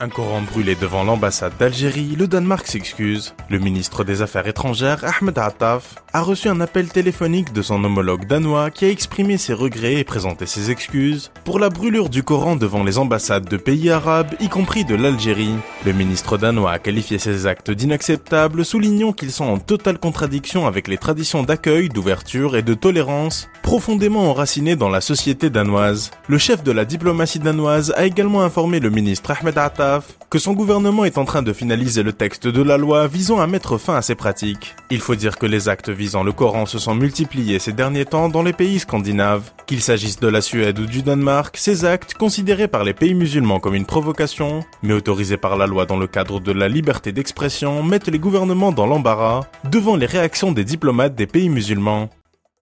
Un Coran brûlé devant l'ambassade d'Algérie, le Danemark s'excuse. Le ministre des Affaires étrangères, Ahmed Attaf, a reçu un appel téléphonique de son homologue danois qui a exprimé ses regrets et présenté ses excuses pour la brûlure du Coran devant les ambassades de pays arabes, y compris de l'Algérie. Le ministre danois a qualifié ces actes d'inacceptables, soulignant qu'ils sont en totale contradiction avec les traditions d'accueil, d'ouverture et de tolérance profondément enracinées dans la société danoise. Le chef de la diplomatie danoise a également informé le ministre Ahmed Attaf que son gouvernement est en train de finaliser le texte de la loi visant à mettre fin à ces pratiques. Il faut dire que les actes visant le Coran se sont multipliés ces derniers temps dans les pays scandinaves. Qu'il s'agisse de la Suède ou du Danemark, ces actes, considérés par les pays musulmans comme une provocation, mais autorisés par la loi dans le cadre de la liberté d'expression, mettent les gouvernements dans l'embarras devant les réactions des diplomates des pays musulmans.